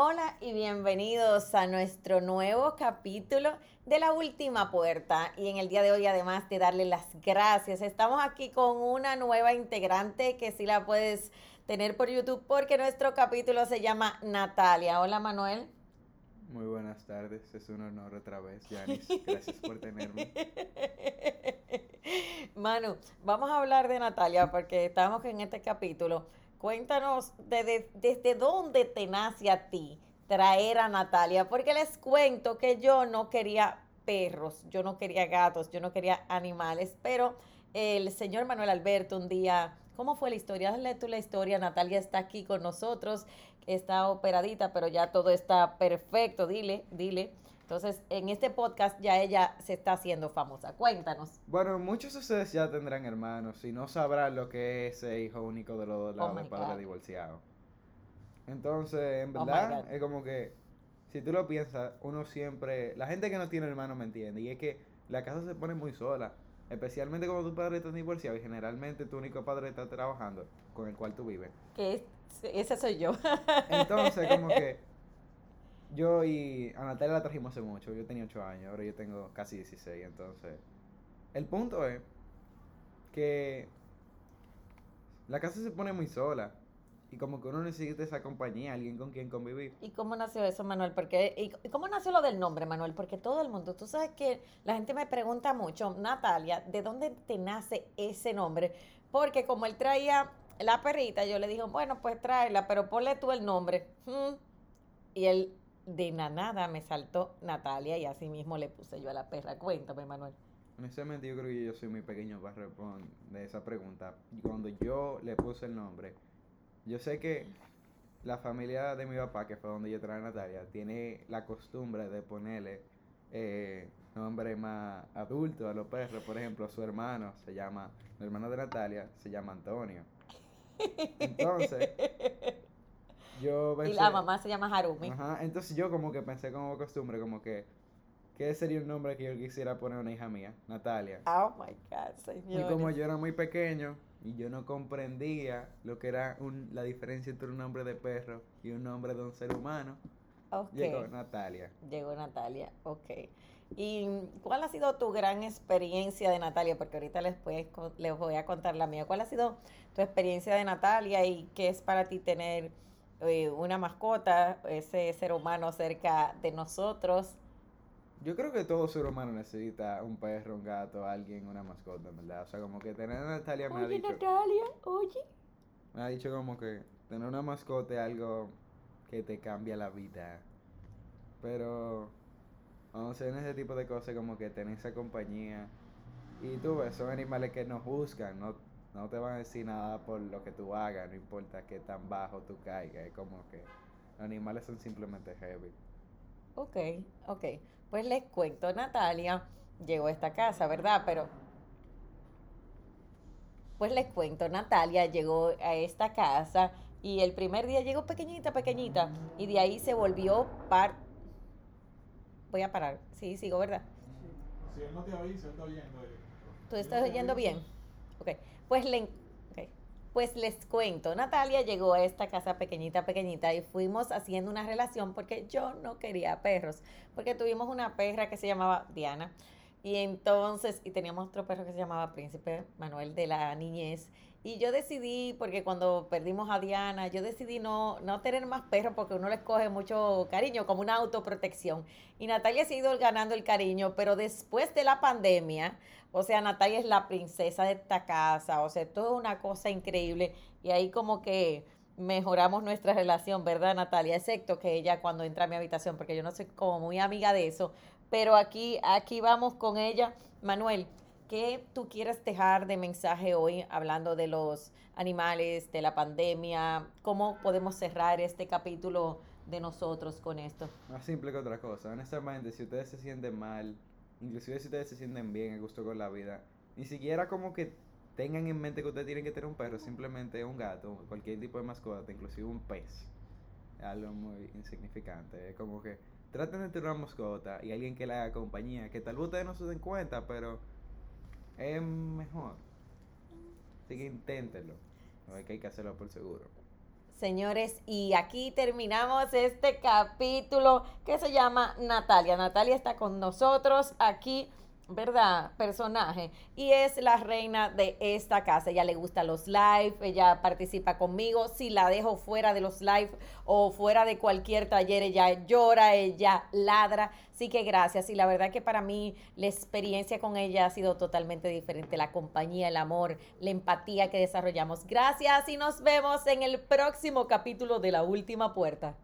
Hola y bienvenidos a nuestro nuevo capítulo de La Última Puerta. Y en el día de hoy, además de darle las gracias, estamos aquí con una nueva integrante que sí la puedes tener por YouTube porque nuestro capítulo se llama Natalia. Hola Manuel. Muy buenas tardes, es un honor otra vez, Yanis. Gracias por tenerme. Manu, vamos a hablar de Natalia porque estamos en este capítulo. Cuéntanos desde dónde te nace a ti traer a Natalia, porque les cuento que yo no quería perros, yo no quería gatos, yo no quería animales, pero el señor Manuel Alberto un día, ¿cómo fue la historia? Dale tú la historia, Natalia está aquí con nosotros está operadita, pero ya todo está perfecto, dile, dile. Entonces, en este podcast ya ella se está haciendo famosa. Cuéntanos. Bueno, muchos de ustedes ya tendrán hermanos y no sabrán lo que es ser hijo único de los dos lados oh de padre divorciado. Entonces, en oh verdad, es como que, si tú lo piensas, uno siempre, la gente que no tiene hermanos me entiende, y es que la casa se pone muy sola. Especialmente cuando tu padre está divorciado y generalmente tu único padre está trabajando con el cual tú vives. Que es, ese soy yo. Entonces, como que yo y a Natalia la trajimos hace mucho. Yo tenía 8 años, ahora yo tengo casi 16. Entonces, el punto es que la casa se pone muy sola. Y como que uno necesita esa compañía, alguien con quien convivir. ¿Y cómo nació eso, Manuel? Porque, ¿Y cómo nació lo del nombre, Manuel? Porque todo el mundo, tú sabes que la gente me pregunta mucho, Natalia, ¿de dónde te nace ese nombre? Porque como él traía la perrita, yo le dije, bueno, pues tráela, pero ponle tú el nombre. Mm. Y él de nada me saltó Natalia y así mismo le puse yo a la perra. Cuéntame, Manuel. Honestamente, yo creo que yo soy muy pequeño para responder esa pregunta. Cuando yo le puse el nombre, yo sé que la familia de mi papá, que fue donde yo traje a Natalia, tiene la costumbre de ponerle eh, nombre más adulto a los perros. Por ejemplo, su hermano se llama, el hermano de Natalia se llama Antonio. Entonces, yo pensé, Y la mamá se llama Harumi. Ajá, entonces yo como que pensé como costumbre, como que, ¿qué sería un nombre que yo quisiera poner a una hija mía? Natalia. Oh my God, señor. Y como yo era muy pequeño, y yo no comprendía lo que era un, la diferencia entre un nombre de perro y un nombre de un ser humano. Llegó Natalia. Llegó Natalia, ok. ¿Y cuál ha sido tu gran experiencia de Natalia? Porque ahorita les, les voy a contar la mía. ¿Cuál ha sido tu experiencia de Natalia y qué es para ti tener eh, una mascota, ese ser humano cerca de nosotros? Yo creo que todo ser humano necesita un perro, un gato, alguien, una mascota, ¿verdad? O sea, como que tener a Natalia me ha dicho. Natalia, oye. Me ha dicho como que tener una mascota es algo que te cambia la vida. Pero, vamos a en ese tipo de cosas, como que tener esa compañía. Y tú ves, son animales que no juzgan, no, no te van a decir nada por lo que tú hagas, no importa qué tan bajo tú caigas. Es como que los animales son simplemente heavy. Ok, ok. Pues les cuento, Natalia llegó a esta casa, ¿verdad? Pero, pues les cuento, Natalia llegó a esta casa y el primer día llegó pequeñita, pequeñita, y de ahí se volvió par... Voy a parar, sí, sigo, ¿verdad? Si él no te avisa, está oyendo. ¿Tú estás oyendo bien? Ok, pues le pues les cuento, Natalia llegó a esta casa pequeñita, pequeñita y fuimos haciendo una relación porque yo no quería perros, porque tuvimos una perra que se llamaba Diana y entonces, y teníamos otro perro que se llamaba Príncipe Manuel de la niñez. Y yo decidí, porque cuando perdimos a Diana, yo decidí no, no tener más perros porque uno les coge mucho cariño, como una autoprotección. Y Natalia ha ido ganando el cariño, pero después de la pandemia, o sea, Natalia es la princesa de esta casa, o sea, todo una cosa increíble. Y ahí como que mejoramos nuestra relación, ¿verdad, Natalia? Excepto que ella cuando entra a mi habitación, porque yo no soy como muy amiga de eso, pero aquí, aquí vamos con ella. Manuel, ¿qué tú quieres dejar de mensaje hoy hablando de los animales, de la pandemia? ¿Cómo podemos cerrar este capítulo de nosotros con esto? Más simple que otra cosa. Honestamente, si ustedes se sienten mal, inclusive si ustedes se sienten bien, a gusto con la vida, ni siquiera como que tengan en mente que ustedes tienen que tener un perro, simplemente un gato, cualquier tipo de mascota, inclusive un pez. Algo muy insignificante. Es como que traten de tener una mascota y alguien que le haga compañía, que tal vez ustedes no se den cuenta, pero es mejor. Así que inténtenlo. Hay que hacerlo por seguro. Señores, y aquí terminamos este capítulo que se llama Natalia. Natalia está con nosotros aquí ¿verdad? Personaje. Y es la reina de esta casa. Ella le gusta los live, ella participa conmigo. Si la dejo fuera de los live o fuera de cualquier taller, ella llora, ella ladra. Así que gracias. Y la verdad que para mí la experiencia con ella ha sido totalmente diferente. La compañía, el amor, la empatía que desarrollamos. Gracias y nos vemos en el próximo capítulo de La Última Puerta.